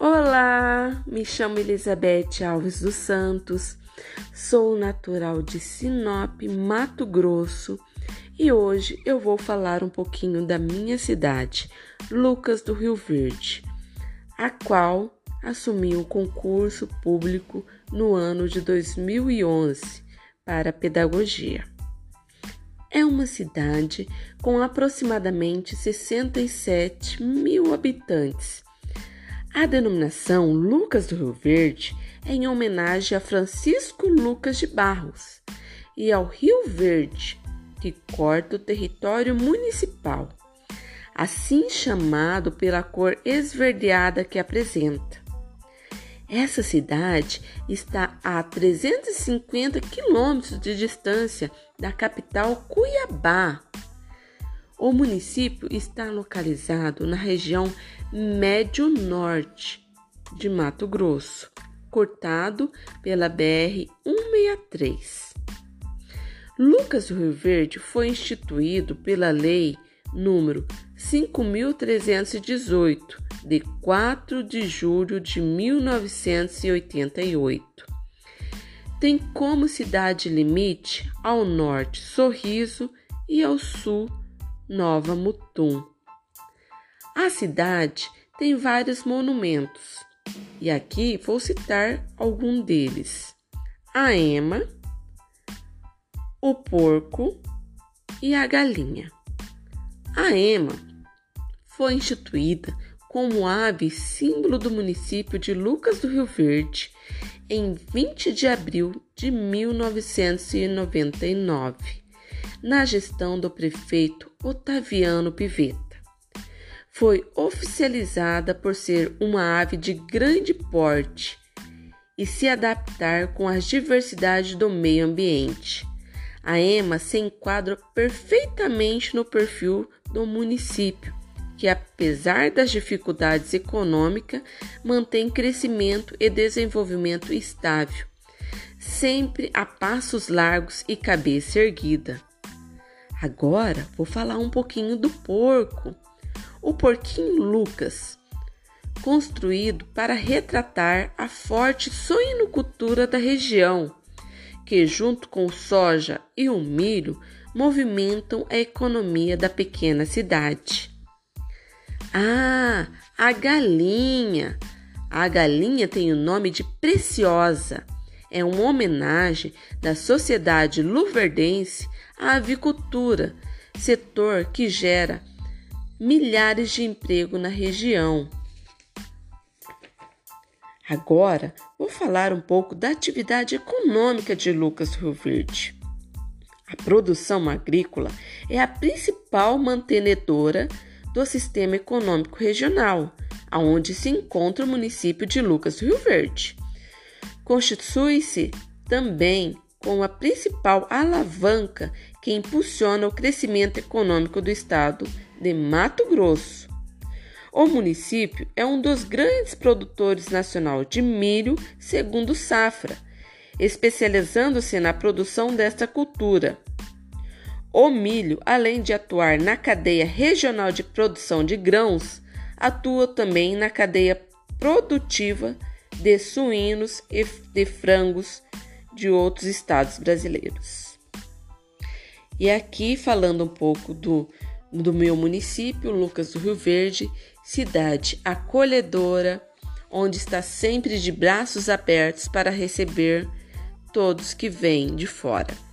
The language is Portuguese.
Olá, me chamo Elizabeth Alves dos Santos, sou natural de Sinop, Mato Grosso e hoje eu vou falar um pouquinho da minha cidade, Lucas do Rio Verde, a qual assumi o concurso público no ano de 2011 para pedagogia. É uma cidade com aproximadamente 67 mil habitantes a denominação Lucas do Rio Verde é em homenagem a Francisco Lucas de Barros e ao Rio Verde, que corta o território municipal, assim chamado pela cor esverdeada que apresenta. Essa cidade está a 350 quilômetros de distância da capital Cuiabá, o município está localizado na região médio-norte de Mato Grosso, cortado pela BR-163. Lucas do Rio Verde foi instituído pela Lei número 5.318, de 4 de julho de 1988. Tem como cidade limite ao norte Sorriso e ao sul Nova Mutum. A cidade tem vários monumentos e aqui vou citar algum deles: a ema, o porco e a galinha. A ema foi instituída como ave símbolo do município de Lucas do Rio Verde em 20 de abril de 1999 na gestão do prefeito Otaviano Pivetta. Foi oficializada por ser uma ave de grande porte e se adaptar com as diversidades do meio ambiente. A EMA se enquadra perfeitamente no perfil do município, que apesar das dificuldades econômicas, mantém crescimento e desenvolvimento estável, sempre a passos largos e cabeça erguida. Agora vou falar um pouquinho do porco. O porquinho Lucas, construído para retratar a forte suinocultura da região, que junto com soja e o milho movimentam a economia da pequena cidade. Ah, a galinha! A galinha tem o nome de Preciosa. É uma homenagem da sociedade luverdense a avicultura, setor que gera milhares de empregos na região. Agora vou falar um pouco da atividade econômica de Lucas Rio Verde. A produção agrícola é a principal mantenedora do sistema econômico regional, aonde se encontra o município de Lucas Rio Verde. Constitui-se também como a principal alavanca que impulsiona o crescimento econômico do estado de Mato Grosso. O município é um dos grandes produtores nacional de milho segundo safra, especializando-se na produção desta cultura. O milho, além de atuar na cadeia regional de produção de grãos, atua também na cadeia produtiva de suínos e de frangos de outros estados brasileiros. E aqui falando um pouco do, do meu município, Lucas do Rio Verde, cidade acolhedora, onde está sempre de braços abertos para receber todos que vêm de fora.